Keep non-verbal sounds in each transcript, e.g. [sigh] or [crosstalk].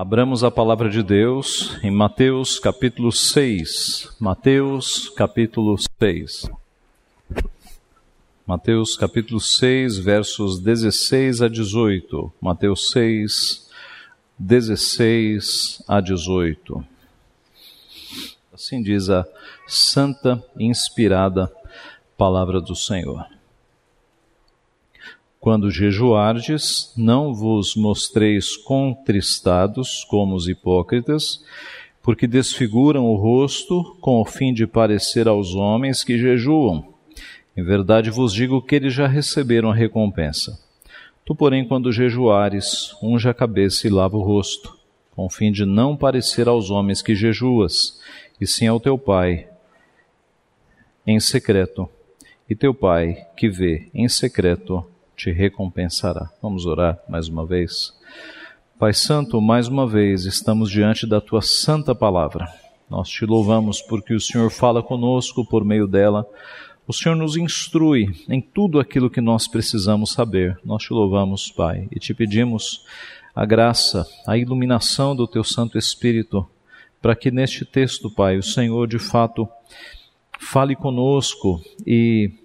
Abramos a palavra de Deus em Mateus capítulo 6. Mateus capítulo 6. Mateus capítulo 6, versos 16 a 18. Mateus 6, 16 a 18. Assim diz a santa e inspirada palavra do Senhor. Quando jejuardes, não vos mostreis contristados como os hipócritas, porque desfiguram o rosto com o fim de parecer aos homens que jejuam. Em verdade vos digo que eles já receberam a recompensa. Tu, porém, quando jejuares, unge a cabeça e lava o rosto, com o fim de não parecer aos homens que jejuas, e sim ao teu Pai em secreto. E teu Pai, que vê em secreto, te recompensará. Vamos orar mais uma vez. Pai Santo, mais uma vez estamos diante da tua santa palavra. Nós te louvamos porque o Senhor fala conosco por meio dela. O Senhor nos instrui em tudo aquilo que nós precisamos saber. Nós te louvamos, Pai, e te pedimos a graça, a iluminação do teu Santo Espírito, para que neste texto, Pai, o Senhor de fato fale conosco e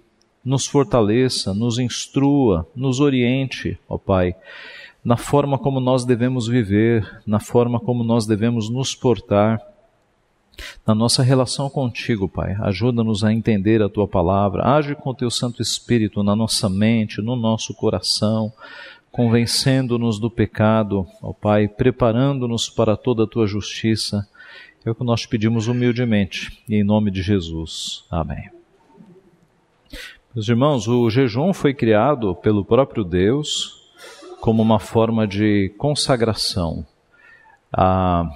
nos fortaleça, nos instrua, nos oriente, ó Pai, na forma como nós devemos viver, na forma como nós devemos nos portar, na nossa relação contigo, Pai. Ajuda-nos a entender a tua palavra, age com o teu Santo Espírito na nossa mente, no nosso coração, convencendo-nos do pecado, ó Pai, preparando-nos para toda a tua justiça. É o que nós pedimos humildemente, e em nome de Jesus. Amém. Meus irmãos, o jejum foi criado pelo próprio Deus como uma forma de consagração. A,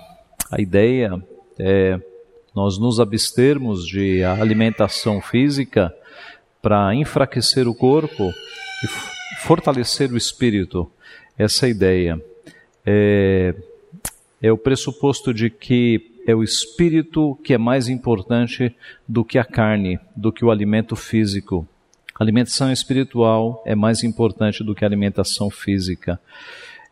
a ideia é nós nos abstermos de alimentação física para enfraquecer o corpo e fortalecer o espírito. Essa é ideia. É, é o pressuposto de que é o espírito que é mais importante do que a carne, do que o alimento físico. Alimentação espiritual é mais importante do que alimentação física.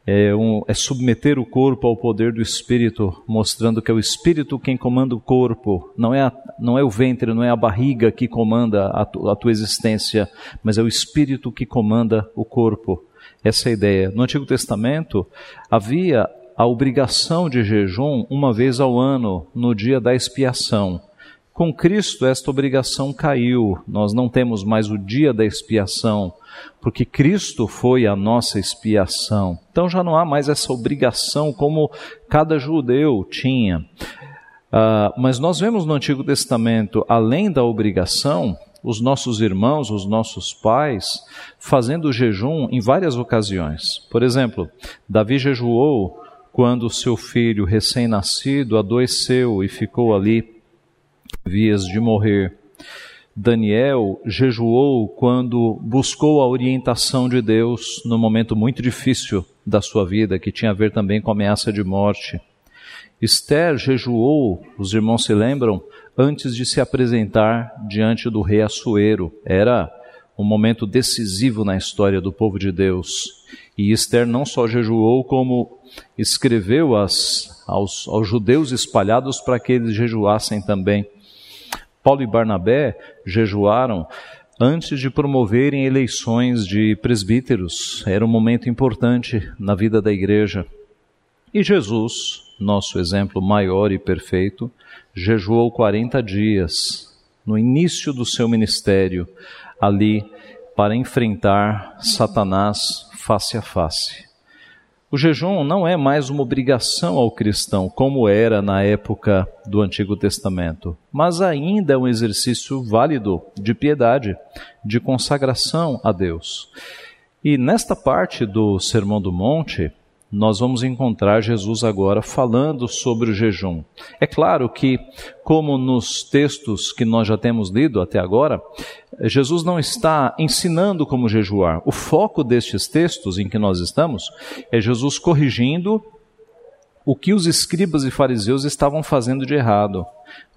É, um, é, submeter o corpo ao poder do Espírito, mostrando que é o Espírito quem comanda o corpo, não é, a, não é o ventre, não é a barriga que comanda a, tu, a tua existência, mas é o Espírito que comanda o corpo. Essa é a ideia. No Antigo Testamento havia a obrigação de jejum uma vez ao ano, no dia da expiação. Com Cristo, esta obrigação caiu. Nós não temos mais o dia da expiação, porque Cristo foi a nossa expiação. Então já não há mais essa obrigação como cada judeu tinha. Uh, mas nós vemos no Antigo Testamento, além da obrigação, os nossos irmãos, os nossos pais, fazendo jejum em várias ocasiões. Por exemplo, Davi jejuou quando seu filho recém-nascido adoeceu e ficou ali vias de morrer. Daniel jejuou quando buscou a orientação de Deus no momento muito difícil da sua vida, que tinha a ver também com ameaça de morte. Esther jejuou, os irmãos se lembram, antes de se apresentar diante do rei Assuero. Era um momento decisivo na história do povo de Deus. E Esther não só jejuou, como escreveu as, aos, aos judeus espalhados para que eles jejuassem também. Paulo e Barnabé jejuaram antes de promoverem eleições de presbíteros. Era um momento importante na vida da igreja. E Jesus, nosso exemplo maior e perfeito, jejuou 40 dias no início do seu ministério, ali para enfrentar Satanás face a face. O jejum não é mais uma obrigação ao cristão, como era na época do Antigo Testamento, mas ainda é um exercício válido de piedade, de consagração a Deus. E nesta parte do Sermão do Monte, nós vamos encontrar Jesus agora falando sobre o jejum. É claro que, como nos textos que nós já temos lido até agora, Jesus não está ensinando como jejuar. O foco destes textos em que nós estamos é Jesus corrigindo o que os escribas e fariseus estavam fazendo de errado.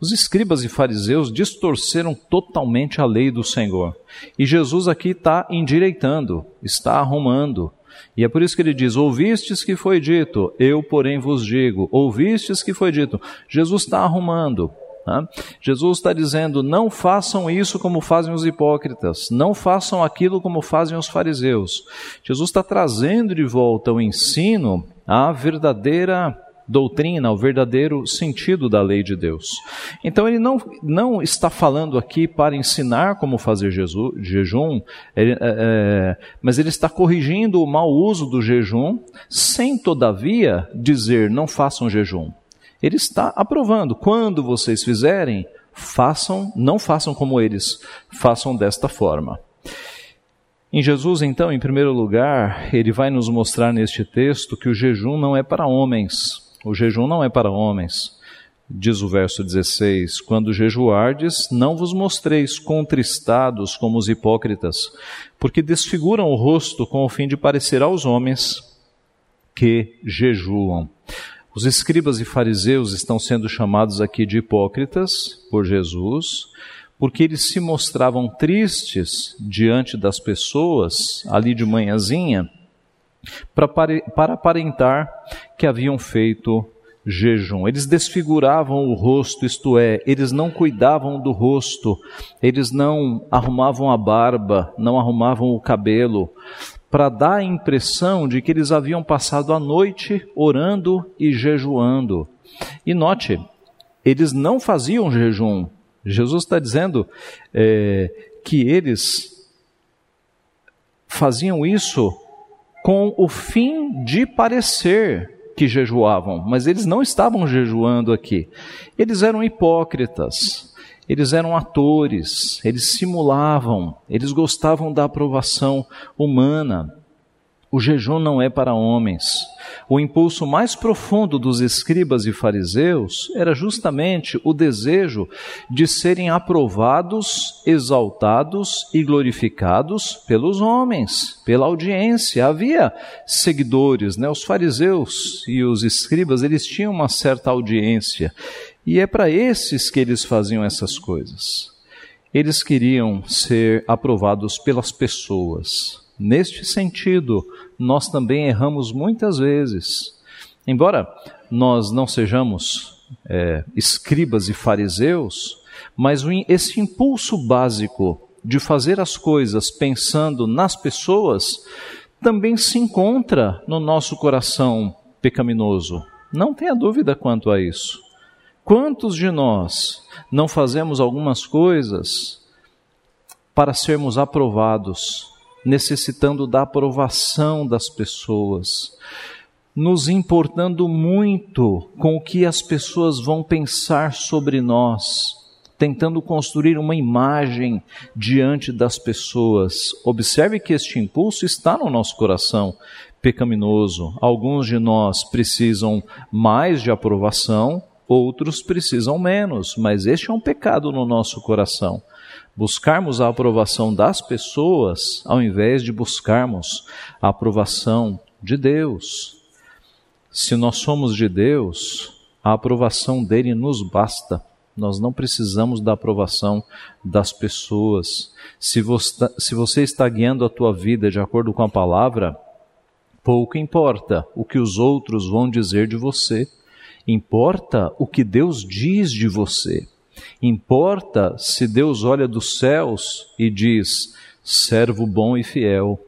Os escribas e fariseus distorceram totalmente a lei do Senhor. E Jesus aqui está endireitando, está arrumando E é por isso que ele diz: Ouvistes que foi dito, eu, porém, vos digo. Ouvistes que foi dito. Jesus está arrumando. Né? Jesus está dizendo: não façam isso como fazem os hipócritas, não façam aquilo como fazem os fariseus. Jesus está trazendo de volta o ensino à verdadeira doutrina, o verdadeiro sentido da lei de Deus. Então ele não, não está falando aqui para ensinar como fazer Jesus, jejum, é, é, mas ele está corrigindo o mau uso do jejum, sem todavia dizer não façam jejum. Ele está aprovando. Quando vocês fizerem, façam, não façam como eles, façam desta forma. Em Jesus, então, em primeiro lugar, ele vai nos mostrar neste texto que o jejum não é para homens. O jejum não é para homens. Diz o verso 16: Quando jejuardes, não vos mostreis contristados como os hipócritas, porque desfiguram o rosto com o fim de parecer aos homens que jejuam. Os escribas e fariseus estão sendo chamados aqui de hipócritas por Jesus, porque eles se mostravam tristes diante das pessoas, ali de manhãzinha, para aparentar que haviam feito jejum. Eles desfiguravam o rosto, isto é, eles não cuidavam do rosto, eles não arrumavam a barba, não arrumavam o cabelo, para dar a impressão de que eles haviam passado a noite orando e jejuando. E note, eles não faziam jejum. Jesus está dizendo é, que eles faziam isso com o fim de parecer que jejuavam, mas eles não estavam jejuando aqui. Eles eram hipócritas. Eles eram atores, eles simulavam, eles gostavam da aprovação humana. O jejum não é para homens. O impulso mais profundo dos escribas e fariseus era justamente o desejo de serem aprovados, exaltados e glorificados pelos homens, pela audiência. Havia seguidores, né? Os fariseus e os escribas, eles tinham uma certa audiência e é para esses que eles faziam essas coisas. Eles queriam ser aprovados pelas pessoas. Neste sentido, nós também erramos muitas vezes. Embora nós não sejamos é, escribas e fariseus, mas esse impulso básico de fazer as coisas pensando nas pessoas também se encontra no nosso coração pecaminoso. Não tenha dúvida quanto a isso. Quantos de nós não fazemos algumas coisas para sermos aprovados, necessitando da aprovação das pessoas, nos importando muito com o que as pessoas vão pensar sobre nós, tentando construir uma imagem diante das pessoas. Observe que este impulso está no nosso coração pecaminoso. Alguns de nós precisam mais de aprovação, outros precisam menos, mas este é um pecado no nosso coração. Buscarmos a aprovação das pessoas ao invés de buscarmos a aprovação de Deus. Se nós somos de Deus, a aprovação dele nos basta. Nós não precisamos da aprovação das pessoas. Se você, se você está guiando a tua vida de acordo com a palavra, pouco importa o que os outros vão dizer de você. Importa o que Deus diz de você. Importa se Deus olha dos céus e diz: servo bom e fiel.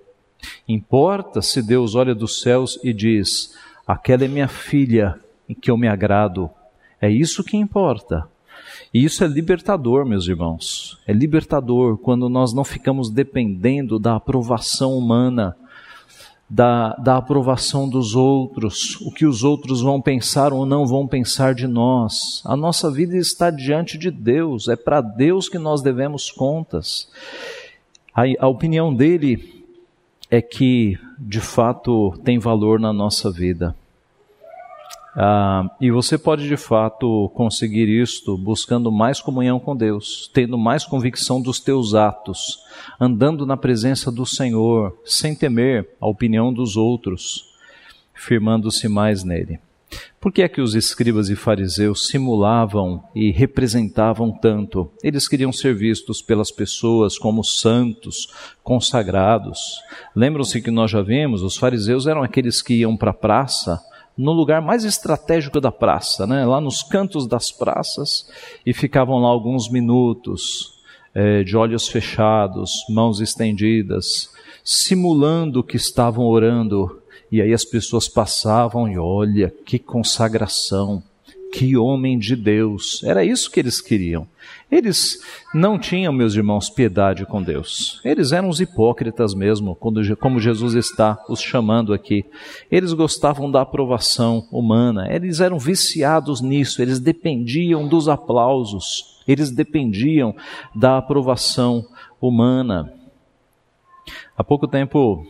Importa se Deus olha dos céus e diz: aquela é minha filha em que eu me agrado. É isso que importa. E isso é libertador, meus irmãos. É libertador quando nós não ficamos dependendo da aprovação humana da, da aprovação dos outros, o que os outros vão pensar ou não vão pensar de nós. A nossa vida está diante de Deus, é para Deus que nós devemos contas. A, a opinião dele é que, de fato, tem valor na nossa vida. Ah, e você pode de fato conseguir isto buscando mais comunhão com Deus, tendo mais convicção dos teus atos, andando na presença do Senhor, sem temer a opinião dos outros, firmando-se mais nele. Por que é que os escribas e fariseus simulavam e representavam tanto? Eles queriam ser vistos pelas pessoas como santos, consagrados. Lembram-se que nós já vimos, os fariseus eram aqueles que iam para a praça, no lugar mais estratégico da praça, né? lá nos cantos das praças, e ficavam lá alguns minutos, é, de olhos fechados, mãos estendidas, simulando que estavam orando e aí as pessoas passavam e olha, que consagração, que homem de Deus. Era isso que eles queriam. Eles não tinham, meus irmãos, piedade com Deus. Eles eram os hipócritas mesmo, como Jesus está os chamando aqui. Eles gostavam da aprovação humana, eles eram viciados nisso, eles dependiam dos aplausos, eles dependiam da aprovação humana. Há pouco tempo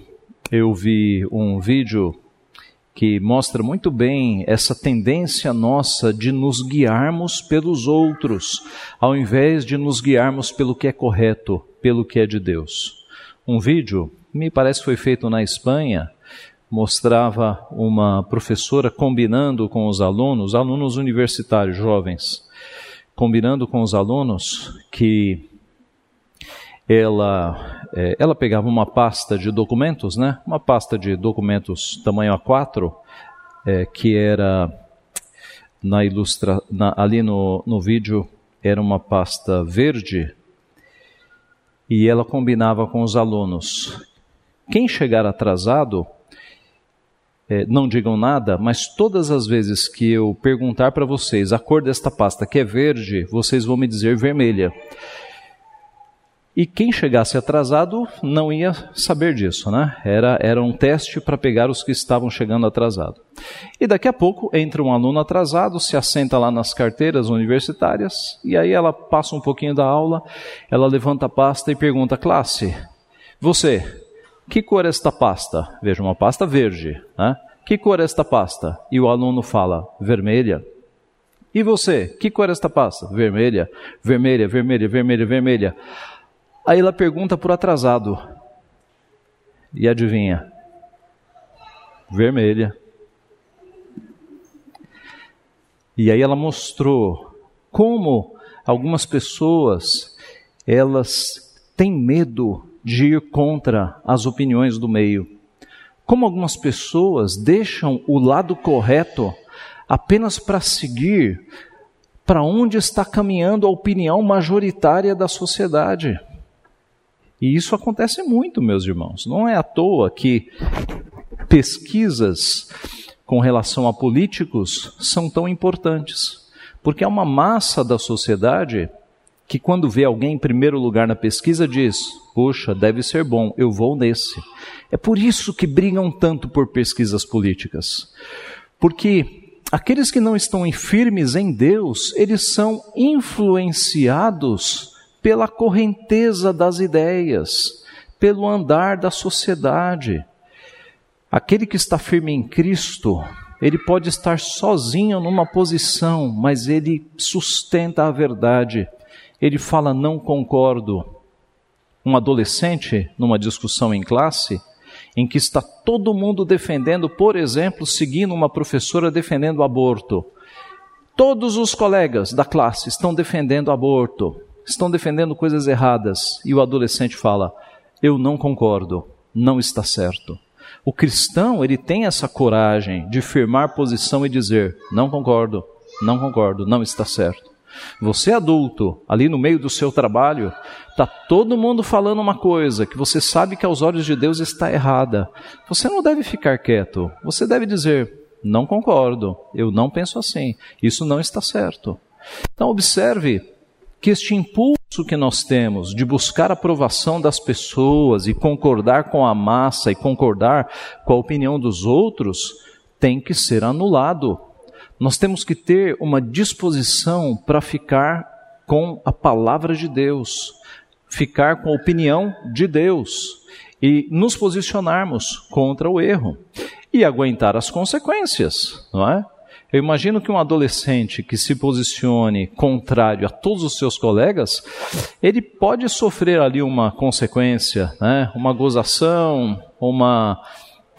eu vi um vídeo que mostra muito bem essa tendência nossa de nos guiarmos pelos outros, ao invés de nos guiarmos pelo que é correto, pelo que é de Deus. Um vídeo, me parece que foi feito na Espanha, mostrava uma professora combinando com os alunos, alunos universitários jovens, combinando com os alunos que ela, é, ela pegava uma pasta de documentos, né? Uma pasta de documentos tamanho A4, é, que era na ilustra, na, ali no, no vídeo era uma pasta verde e ela combinava com os alunos. Quem chegar atrasado, é, não digam nada, mas todas as vezes que eu perguntar para vocês a cor desta pasta que é verde, vocês vão me dizer vermelha. E quem chegasse atrasado não ia saber disso, né? Era, era um teste para pegar os que estavam chegando atrasado. E daqui a pouco entra um aluno atrasado, se assenta lá nas carteiras universitárias, e aí ela passa um pouquinho da aula, ela levanta a pasta e pergunta: classe, você, que cor é esta pasta? Veja, uma pasta verde, né? Que cor é esta pasta? E o aluno fala: vermelha. E você, que cor é esta pasta? Vermelha, vermelha, vermelha, vermelha, vermelha. Aí ela pergunta o atrasado. E adivinha? Vermelha. E aí ela mostrou como algumas pessoas elas têm medo de ir contra as opiniões do meio. Como algumas pessoas deixam o lado correto apenas para seguir para onde está caminhando a opinião majoritária da sociedade. E isso acontece muito, meus irmãos. Não é à toa que pesquisas com relação a políticos são tão importantes. Porque é uma massa da sociedade que, quando vê alguém em primeiro lugar na pesquisa, diz: Poxa, deve ser bom, eu vou nesse. É por isso que brigam tanto por pesquisas políticas. Porque aqueles que não estão firmes em Deus, eles são influenciados pela correnteza das ideias, pelo andar da sociedade. Aquele que está firme em Cristo, ele pode estar sozinho numa posição, mas ele sustenta a verdade. Ele fala: Não concordo. Um adolescente, numa discussão em classe, em que está todo mundo defendendo, por exemplo, seguindo uma professora defendendo o aborto. Todos os colegas da classe estão defendendo aborto estão defendendo coisas erradas e o adolescente fala: Eu não concordo, não está certo. O cristão, ele tem essa coragem de firmar posição e dizer: Não concordo, não concordo, não está certo. Você adulto, ali no meio do seu trabalho, está todo mundo falando uma coisa que você sabe que aos olhos de Deus está errada. Você não deve ficar quieto. Você deve dizer: Não concordo, eu não penso assim, isso não está certo. Então, observe que este impulso que nós temos de buscar a aprovação das pessoas e concordar com a massa e concordar com a opinião dos outros tem que ser anulado. Nós temos que ter uma disposição para ficar com a palavra de Deus, ficar com a opinião de Deus e nos posicionarmos contra o erro e aguentar as consequências, não é? Eu imagino que um adolescente que se posicione contrário a todos os seus colegas, ele pode sofrer ali uma consequência, né? uma gozação, uma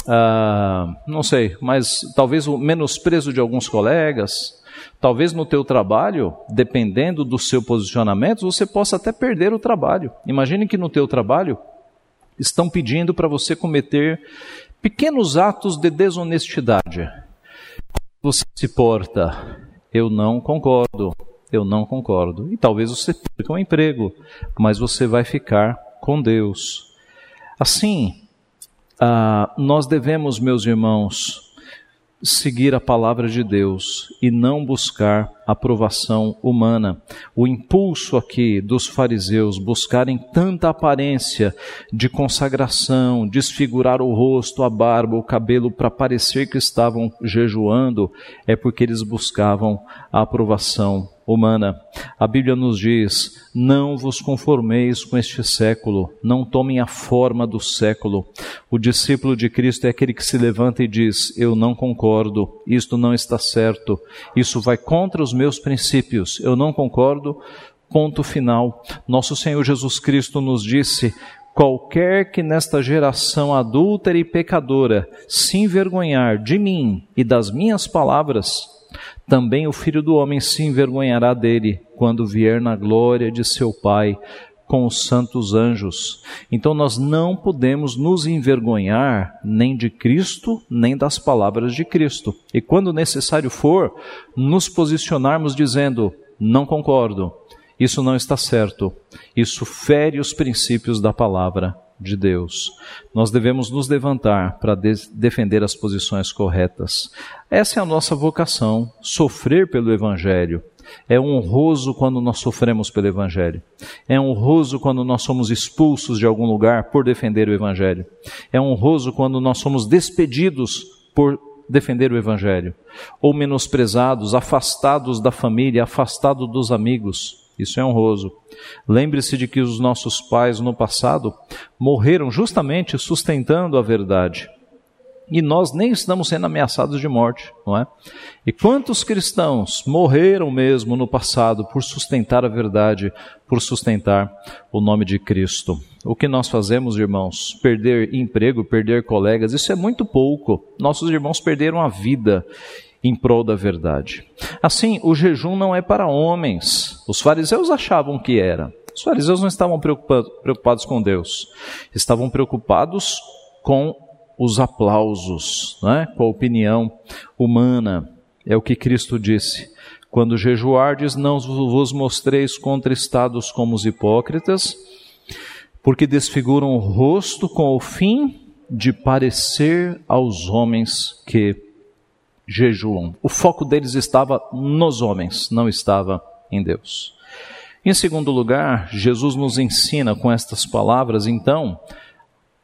ah, não sei, mas talvez o menosprezo de alguns colegas, talvez no teu trabalho, dependendo do seu posicionamento, você possa até perder o trabalho. Imagine que no teu trabalho estão pedindo para você cometer pequenos atos de desonestidade. Você se porta, eu não concordo, eu não concordo. E talvez você perca um emprego, mas você vai ficar com Deus. Assim, ah, nós devemos, meus irmãos, seguir a palavra de Deus e não buscar aprovação humana. O impulso aqui dos fariseus buscarem tanta aparência de consagração, desfigurar o rosto, a barba, o cabelo para parecer que estavam jejuando, é porque eles buscavam a aprovação humana. A Bíblia nos diz: Não vos conformeis com este século, não tomem a forma do século. O discípulo de Cristo é aquele que se levanta e diz: Eu não concordo, isto não está certo, isso vai contra os meus princípios, eu não concordo. Ponto final. Nosso Senhor Jesus Cristo nos disse: Qualquer que nesta geração adúltera e pecadora se envergonhar de mim e das minhas palavras, também o filho do homem se envergonhará dele quando vier na glória de seu Pai com os santos anjos. Então nós não podemos nos envergonhar nem de Cristo, nem das palavras de Cristo. E quando necessário for, nos posicionarmos dizendo: não concordo, isso não está certo, isso fere os princípios da palavra de Deus. Nós devemos nos levantar para de defender as posições corretas. Essa é a nossa vocação, sofrer pelo Evangelho. É honroso quando nós sofremos pelo Evangelho. É honroso quando nós somos expulsos de algum lugar por defender o Evangelho. É honroso quando nós somos despedidos por defender o Evangelho. Ou menosprezados, afastados da família, afastados dos amigos. Isso é honroso. Lembre-se de que os nossos pais no passado morreram justamente sustentando a verdade. E nós nem estamos sendo ameaçados de morte, não é? E quantos cristãos morreram mesmo no passado por sustentar a verdade, por sustentar o nome de Cristo? O que nós fazemos, irmãos? Perder emprego, perder colegas, isso é muito pouco. Nossos irmãos perderam a vida em prol da verdade. Assim, o jejum não é para homens. Os fariseus achavam que era. Os fariseus não estavam preocupados com Deus, estavam preocupados com os aplausos, né? com a opinião humana. É o que Cristo disse. Quando jejuardes, não vos mostreis contristados como os hipócritas, porque desfiguram o rosto com o fim de parecer aos homens que jejuam. O foco deles estava nos homens, não estava em Deus. Em segundo lugar, Jesus nos ensina com estas palavras, então,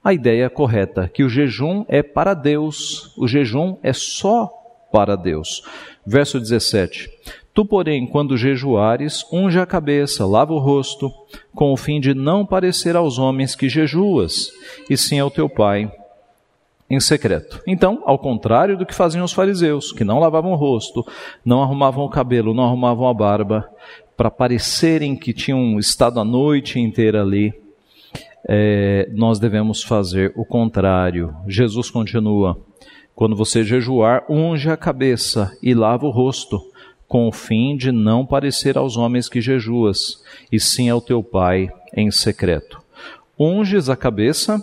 a ideia correta, que o jejum é para Deus, o jejum é só para Deus. Verso 17: Tu, porém, quando jejuares, unge a cabeça, lava o rosto, com o fim de não parecer aos homens que jejuas, e sim ao teu Pai em secreto. Então, ao contrário do que faziam os fariseus, que não lavavam o rosto, não arrumavam o cabelo, não arrumavam a barba, para parecerem que tinham estado a noite inteira ali, é, nós devemos fazer o contrário. Jesus continua: quando você jejuar, unge a cabeça e lava o rosto, com o fim de não parecer aos homens que jejuas, e sim ao teu Pai em secreto. Unges a cabeça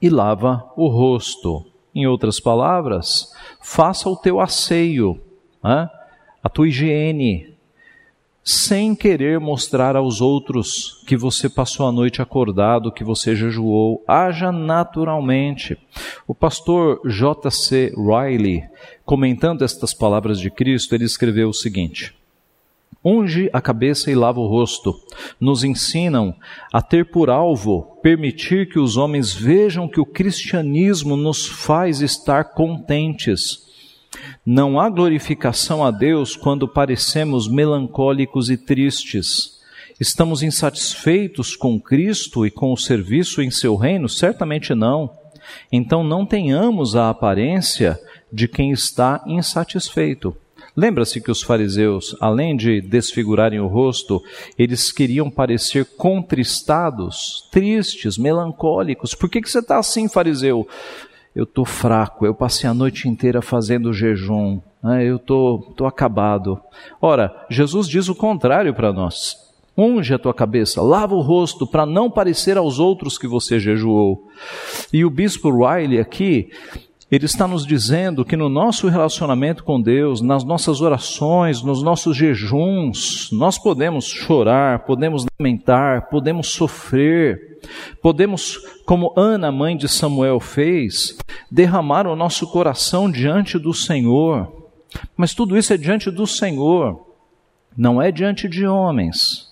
e lava o rosto. Em outras palavras, faça o teu asseio, né? a tua higiene, sem querer mostrar aos outros que você passou a noite acordado, que você jejuou. Haja naturalmente. O pastor J.C. Riley, comentando estas palavras de Cristo, ele escreveu o seguinte: unge a cabeça e lava o rosto, nos ensinam a ter por alvo permitir que os homens vejam que o cristianismo nos faz estar contentes. Não há glorificação a Deus quando parecemos melancólicos e tristes. Estamos insatisfeitos com Cristo e com o serviço em seu reino? Certamente não. Então não tenhamos a aparência de quem está insatisfeito. Lembra-se que os fariseus, além de desfigurarem o rosto, eles queriam parecer contristados, tristes, melancólicos. Por que, que você está assim, fariseu? Eu estou fraco, eu passei a noite inteira fazendo jejum, né? eu estou tô, tô acabado. Ora, Jesus diz o contrário para nós. Unge a tua cabeça, lava o rosto, para não parecer aos outros que você jejuou. E o bispo Riley aqui, ele está nos dizendo que no nosso relacionamento com Deus, nas nossas orações, nos nossos jejuns, nós podemos chorar, podemos lamentar, podemos sofrer, podemos, como Ana, mãe de Samuel, fez, derramar o nosso coração diante do Senhor. Mas tudo isso é diante do Senhor, não é diante de homens.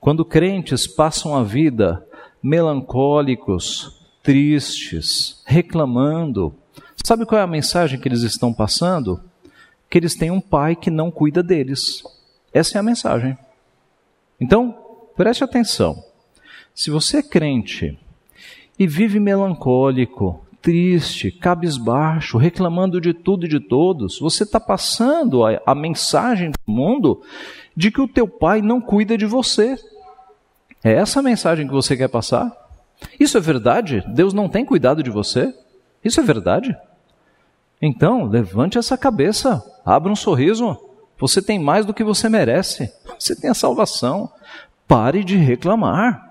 Quando crentes passam a vida melancólicos, tristes, reclamando. Sabe qual é a mensagem que eles estão passando? Que eles têm um pai que não cuida deles. Essa é a mensagem. Então, preste atenção. Se você é crente e vive melancólico, triste, cabisbaixo, reclamando de tudo e de todos, você está passando a, a mensagem do mundo de que o teu pai não cuida de você. É essa a mensagem que você quer passar? Isso é verdade? Deus não tem cuidado de você? Isso é verdade? Então, levante essa cabeça, abra um sorriso. Você tem mais do que você merece. Você tem a salvação. Pare de reclamar.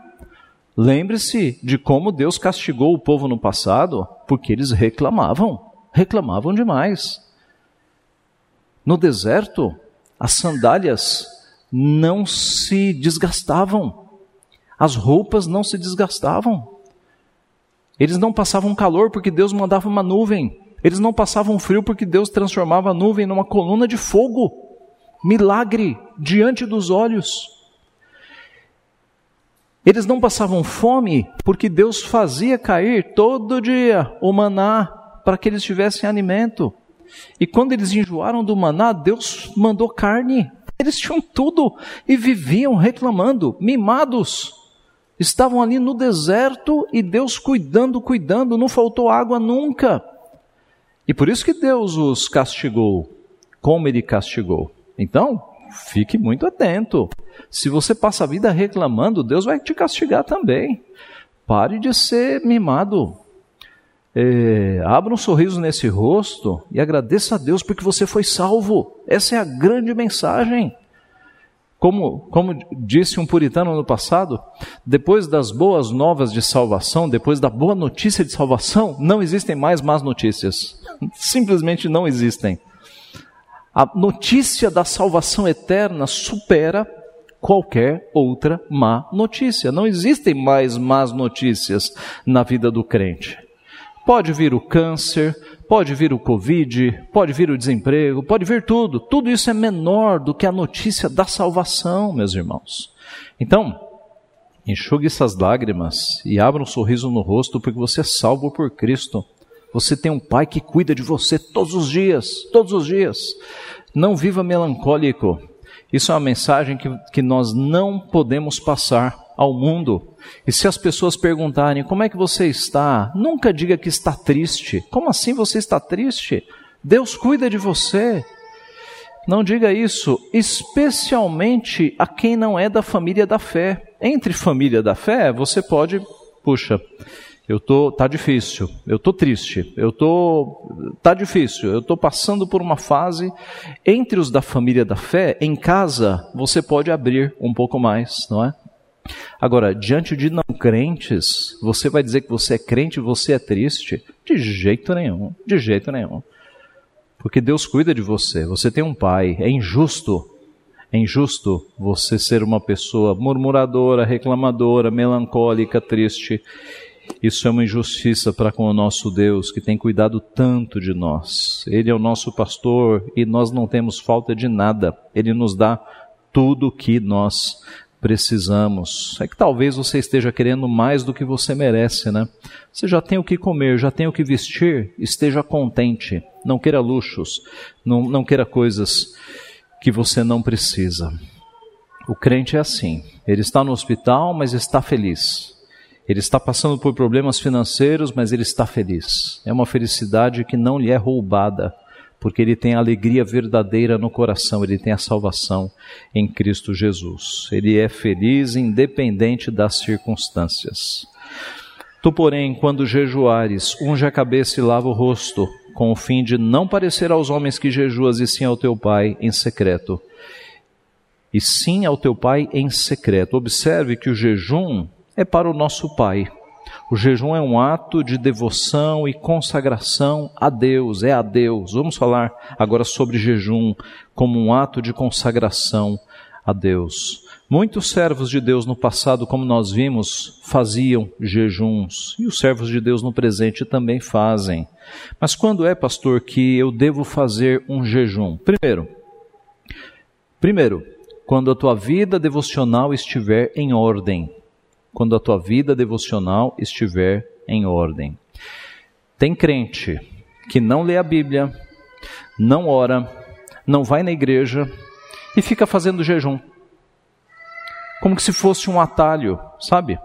Lembre-se de como Deus castigou o povo no passado, porque eles reclamavam, reclamavam demais. No deserto, as sandálias não se desgastavam. As roupas não se desgastavam. Eles não passavam calor porque Deus mandava uma nuvem. Eles não passavam frio porque Deus transformava a nuvem numa coluna de fogo. Milagre diante dos olhos. Eles não passavam fome porque Deus fazia cair todo dia o maná para que eles tivessem alimento. E quando eles enjoaram do maná, Deus mandou carne. Eles tinham tudo e viviam reclamando, mimados. Estavam ali no deserto e Deus cuidando, cuidando, não faltou água nunca. E por isso que Deus os castigou, como ele castigou. Então, fique muito atento. Se você passa a vida reclamando, Deus vai te castigar também. Pare de ser mimado. É, abra um sorriso nesse rosto e agradeça a Deus porque você foi salvo. Essa é a grande mensagem. Como, como disse um puritano no passado, depois das boas novas de salvação, depois da boa notícia de salvação, não existem mais más notícias. [laughs] Simplesmente não existem. A notícia da salvação eterna supera qualquer outra má notícia. Não existem mais más notícias na vida do crente. Pode vir o câncer, Pode vir o Covid, pode vir o desemprego, pode vir tudo. Tudo isso é menor do que a notícia da salvação, meus irmãos. Então, enxugue essas lágrimas e abra um sorriso no rosto, porque você é salvo por Cristo. Você tem um Pai que cuida de você todos os dias, todos os dias. Não viva melancólico. Isso é uma mensagem que, que nós não podemos passar ao mundo. E se as pessoas perguntarem como é que você está, nunca diga que está triste. Como assim você está triste? Deus cuida de você. Não diga isso, especialmente a quem não é da família da fé. Entre família da fé, você pode, puxa, eu tô, tá difícil, eu tô triste, eu tô, tá difícil, eu tô passando por uma fase. Entre os da família da fé, em casa, você pode abrir um pouco mais, não é? Agora, diante de não crentes, você vai dizer que você é crente e você é triste? De jeito nenhum, de jeito nenhum. Porque Deus cuida de você, você tem um pai, é injusto. É injusto você ser uma pessoa murmuradora, reclamadora, melancólica, triste. Isso é uma injustiça para com o nosso Deus, que tem cuidado tanto de nós. Ele é o nosso pastor e nós não temos falta de nada. Ele nos dá tudo o que nós precisamos. É que talvez você esteja querendo mais do que você merece, né? Você já tem o que comer, já tem o que vestir, esteja contente. Não queira luxos, não, não queira coisas que você não precisa. O crente é assim. Ele está no hospital, mas está feliz. Ele está passando por problemas financeiros, mas ele está feliz. É uma felicidade que não lhe é roubada porque ele tem a alegria verdadeira no coração, ele tem a salvação em Cristo Jesus. Ele é feliz independente das circunstâncias. Tu, porém, quando jejuares, unge a cabeça e lava o rosto, com o fim de não parecer aos homens que jejuas, e sim ao teu pai em secreto. E sim ao teu pai em secreto. Observe que o jejum é para o nosso pai. O jejum é um ato de devoção e consagração a Deus, é a Deus. Vamos falar agora sobre jejum como um ato de consagração a Deus. Muitos servos de Deus no passado, como nós vimos, faziam jejuns, e os servos de Deus no presente também fazem. Mas quando é, pastor, que eu devo fazer um jejum? Primeiro, primeiro, quando a tua vida devocional estiver em ordem quando a tua vida devocional estiver em ordem. Tem crente que não lê a Bíblia, não ora, não vai na igreja e fica fazendo jejum. Como que se fosse um atalho, sabe?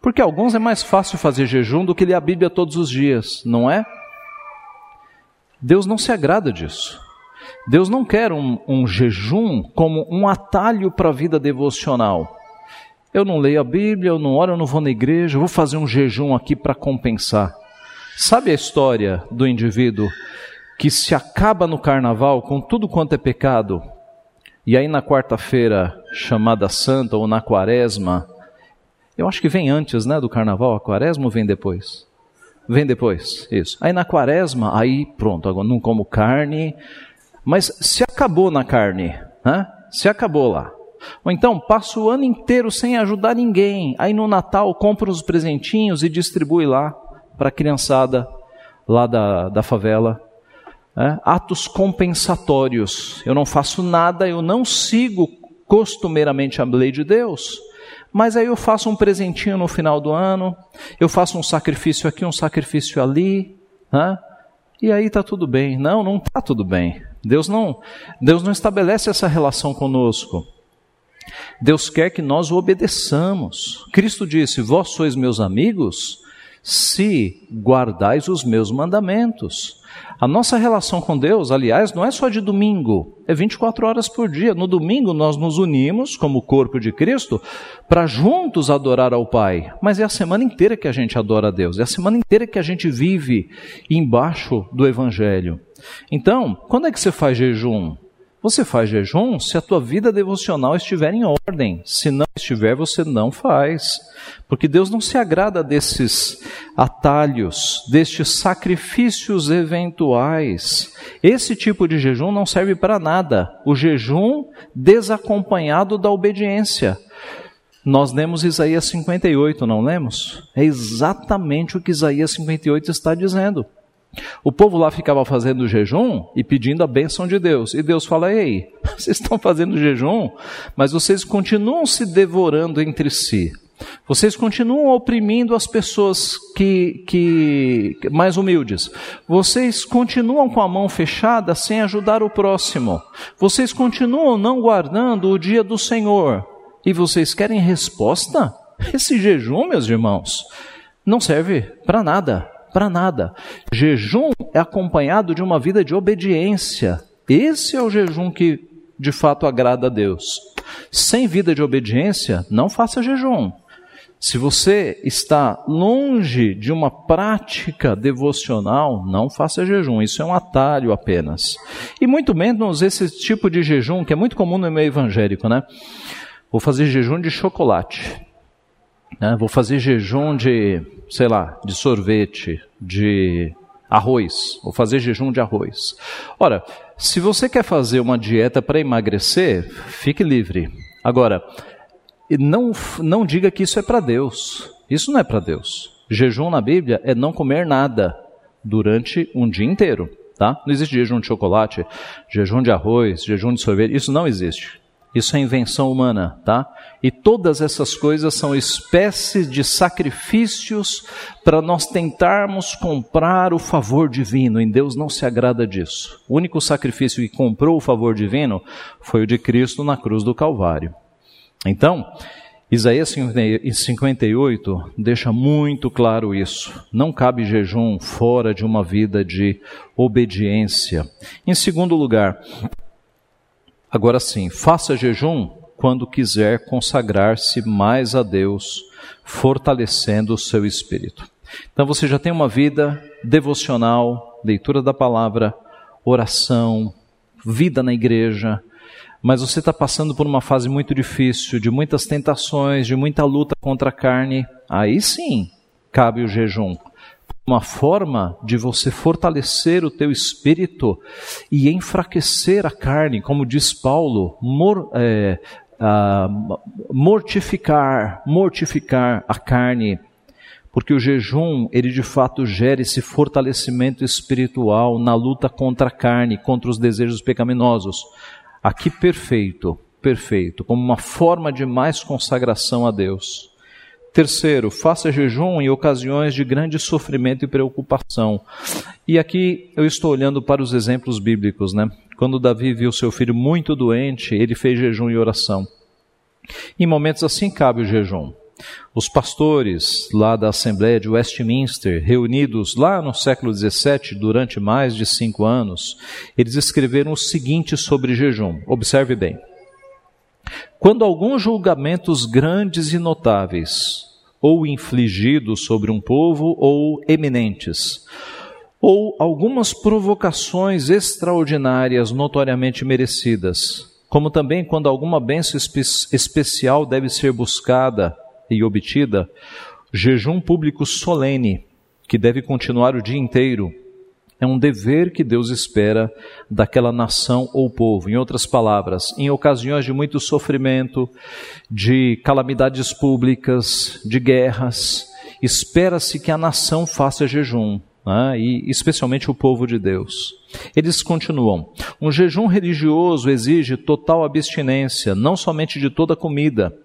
Porque alguns é mais fácil fazer jejum do que ler a Bíblia todos os dias, não é? Deus não se agrada disso. Deus não quer um, um jejum como um atalho para a vida devocional. Eu não leio a Bíblia, eu não oro, eu não vou na igreja, eu vou fazer um jejum aqui para compensar. Sabe a história do indivíduo que se acaba no carnaval com tudo quanto é pecado, e aí na quarta-feira chamada santa ou na quaresma, eu acho que vem antes, né, do carnaval, a quaresma ou vem depois? Vem depois, isso. Aí na quaresma, aí pronto, agora não como carne, mas se acabou na carne, né? Se acabou lá. Ou então passa o ano inteiro sem ajudar ninguém. Aí no Natal compra os presentinhos e distribui lá para a criançada lá da, da favela. É, atos compensatórios. Eu não faço nada, eu não sigo costumeiramente a lei de Deus. Mas aí eu faço um presentinho no final do ano, eu faço um sacrifício aqui, um sacrifício ali, né? e aí está tudo bem. Não, não está tudo bem. Deus não, Deus não estabelece essa relação conosco. Deus quer que nós o obedeçamos. Cristo disse: Vós sois meus amigos se guardais os meus mandamentos. A nossa relação com Deus, aliás, não é só de domingo, é 24 horas por dia. No domingo nós nos unimos como corpo de Cristo para juntos adorar ao Pai. Mas é a semana inteira que a gente adora a Deus, é a semana inteira que a gente vive embaixo do Evangelho. Então, quando é que você faz jejum? Você faz jejum se a tua vida devocional estiver em ordem. Se não estiver, você não faz. Porque Deus não se agrada desses atalhos, destes sacrifícios eventuais. Esse tipo de jejum não serve para nada. O jejum desacompanhado da obediência. Nós lemos Isaías 58, não lemos? É exatamente o que Isaías 58 está dizendo. O povo lá ficava fazendo jejum e pedindo a bênção de Deus. E Deus fala: Ei, [laughs] vocês estão fazendo jejum, mas vocês continuam se devorando entre si. Vocês continuam oprimindo as pessoas que, que mais humildes. Vocês continuam com a mão fechada sem ajudar o próximo. Vocês continuam não guardando o dia do Senhor. E vocês querem resposta? Esse jejum, meus irmãos, não serve para nada para nada. Jejum é acompanhado de uma vida de obediência. Esse é o jejum que de fato agrada a Deus. Sem vida de obediência, não faça jejum. Se você está longe de uma prática devocional, não faça jejum. Isso é um atalho apenas. E muito menos esse tipo de jejum que é muito comum no meio evangélico, né? Vou fazer jejum de chocolate. Né? Vou fazer jejum de, sei lá, de sorvete, de arroz, ou fazer jejum de arroz. Ora, se você quer fazer uma dieta para emagrecer, fique livre. Agora, não, não diga que isso é para Deus. Isso não é para Deus. Jejum na Bíblia é não comer nada durante um dia inteiro. Tá? Não existe jejum de chocolate, jejum de arroz, jejum de sorvete. Isso não existe. Isso é invenção humana, tá? E todas essas coisas são espécies de sacrifícios para nós tentarmos comprar o favor divino. E Deus não se agrada disso. O único sacrifício que comprou o favor divino foi o de Cristo na cruz do Calvário. Então, Isaías 58 deixa muito claro isso. Não cabe jejum fora de uma vida de obediência. Em segundo lugar, Agora sim, faça jejum quando quiser consagrar-se mais a Deus, fortalecendo o seu espírito. Então você já tem uma vida devocional, leitura da palavra, oração, vida na igreja, mas você está passando por uma fase muito difícil, de muitas tentações, de muita luta contra a carne, aí sim cabe o jejum. Uma forma de você fortalecer o teu espírito e enfraquecer a carne, como diz Paulo, mor, é, mortificar, mortificar a carne, porque o jejum, ele de fato gera esse fortalecimento espiritual na luta contra a carne, contra os desejos pecaminosos. Aqui perfeito, perfeito, como uma forma de mais consagração a Deus. Terceiro, faça jejum em ocasiões de grande sofrimento e preocupação. E aqui eu estou olhando para os exemplos bíblicos, né? Quando Davi viu seu filho muito doente, ele fez jejum e oração. Em momentos assim cabe o jejum. Os pastores lá da Assembleia de Westminster, reunidos lá no século XVII, durante mais de cinco anos, eles escreveram o seguinte sobre jejum. Observe bem. Quando alguns julgamentos grandes e notáveis, ou infligidos sobre um povo, ou eminentes, ou algumas provocações extraordinárias notoriamente merecidas, como também quando alguma bênção espe especial deve ser buscada e obtida, jejum público solene, que deve continuar o dia inteiro, é um dever que Deus espera daquela nação ou povo. Em outras palavras, em ocasiões de muito sofrimento, de calamidades públicas, de guerras, espera-se que a nação faça jejum, né? e especialmente o povo de Deus. Eles continuam: um jejum religioso exige total abstinência, não somente de toda comida,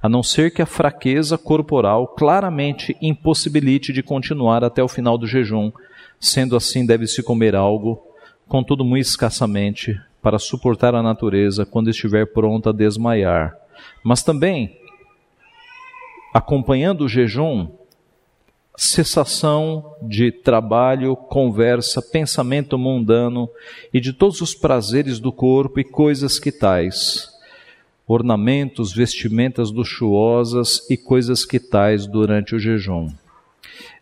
a não ser que a fraqueza corporal claramente impossibilite de continuar até o final do jejum Sendo assim, deve-se comer algo, contudo muito escassamente, para suportar a natureza quando estiver pronta a desmaiar. Mas também, acompanhando o jejum, cessação de trabalho, conversa, pensamento mundano e de todos os prazeres do corpo e coisas que tais, ornamentos, vestimentas luxuosas e coisas que tais durante o jejum.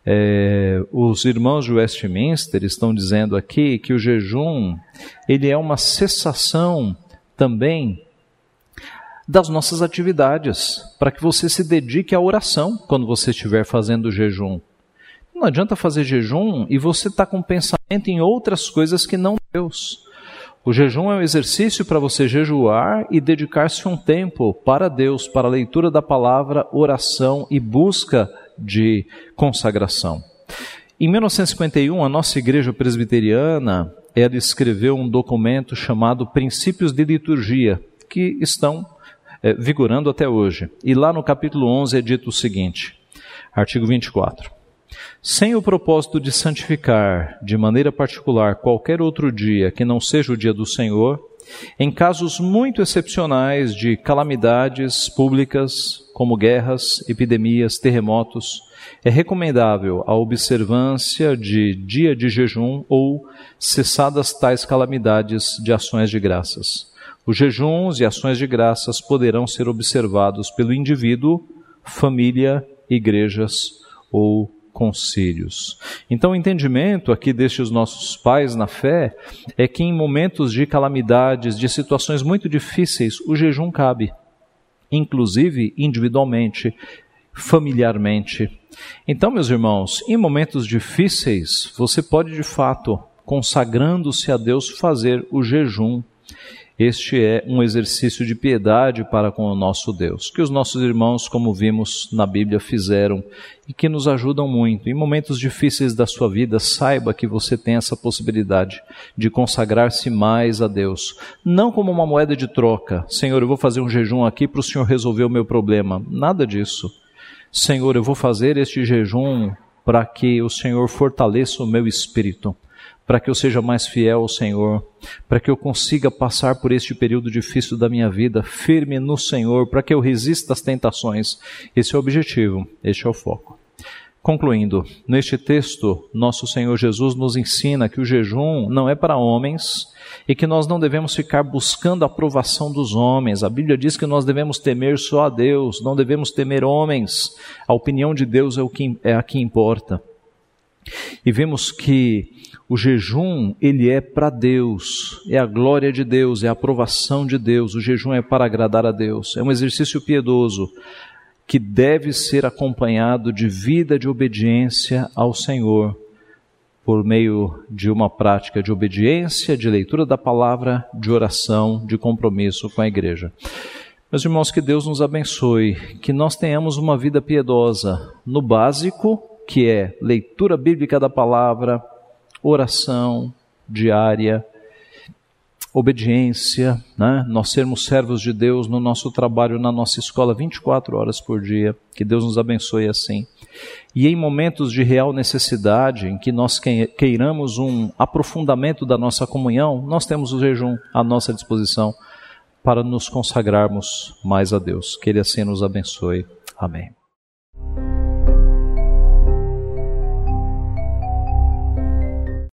É, os irmãos de Westminster estão dizendo aqui que o jejum ele é uma cessação também das nossas atividades, para que você se dedique à oração quando você estiver fazendo o jejum. Não adianta fazer jejum e você está com pensamento em outras coisas que não Deus. O jejum é um exercício para você jejuar e dedicar-se um tempo para Deus, para a leitura da palavra, oração e busca de consagração. Em 1951, a nossa igreja presbiteriana ela escreveu um documento chamado Princípios de Liturgia, que estão é, vigorando até hoje. E lá no capítulo 11 é dito o seguinte, artigo 24. Sem o propósito de santificar de maneira particular qualquer outro dia que não seja o dia do Senhor, em casos muito excepcionais de calamidades públicas, como guerras, epidemias, terremotos, é recomendável a observância de dia de jejum ou cessadas tais calamidades de ações de graças. Os jejuns e ações de graças poderão ser observados pelo indivíduo, família, igrejas ou concílios. Então, o entendimento aqui destes nossos pais na fé é que em momentos de calamidades, de situações muito difíceis, o jejum cabe, inclusive individualmente, familiarmente. Então, meus irmãos, em momentos difíceis, você pode de fato, consagrando-se a Deus, fazer o jejum este é um exercício de piedade para com o nosso Deus, que os nossos irmãos, como vimos na Bíblia, fizeram e que nos ajudam muito. Em momentos difíceis da sua vida, saiba que você tem essa possibilidade de consagrar-se mais a Deus. Não como uma moeda de troca. Senhor, eu vou fazer um jejum aqui para o Senhor resolver o meu problema. Nada disso. Senhor, eu vou fazer este jejum para que o Senhor fortaleça o meu espírito para que eu seja mais fiel ao Senhor, para que eu consiga passar por este período difícil da minha vida firme no Senhor, para que eu resista às tentações. Esse é o objetivo, este é o foco. Concluindo, neste texto, nosso Senhor Jesus nos ensina que o jejum não é para homens e que nós não devemos ficar buscando a aprovação dos homens. A Bíblia diz que nós devemos temer só a Deus, não devemos temer homens. A opinião de Deus é o que é a que importa. E vemos que o jejum, ele é para Deus, é a glória de Deus, é a aprovação de Deus. O jejum é para agradar a Deus. É um exercício piedoso que deve ser acompanhado de vida de obediência ao Senhor, por meio de uma prática de obediência, de leitura da palavra, de oração, de compromisso com a igreja. Meus irmãos, que Deus nos abençoe, que nós tenhamos uma vida piedosa no básico, que é leitura bíblica da palavra, oração diária, obediência, né? nós sermos servos de Deus no nosso trabalho, na nossa escola, 24 horas por dia. Que Deus nos abençoe assim. E em momentos de real necessidade, em que nós queiramos um aprofundamento da nossa comunhão, nós temos o jejum à nossa disposição para nos consagrarmos mais a Deus. Que Ele assim nos abençoe. Amém.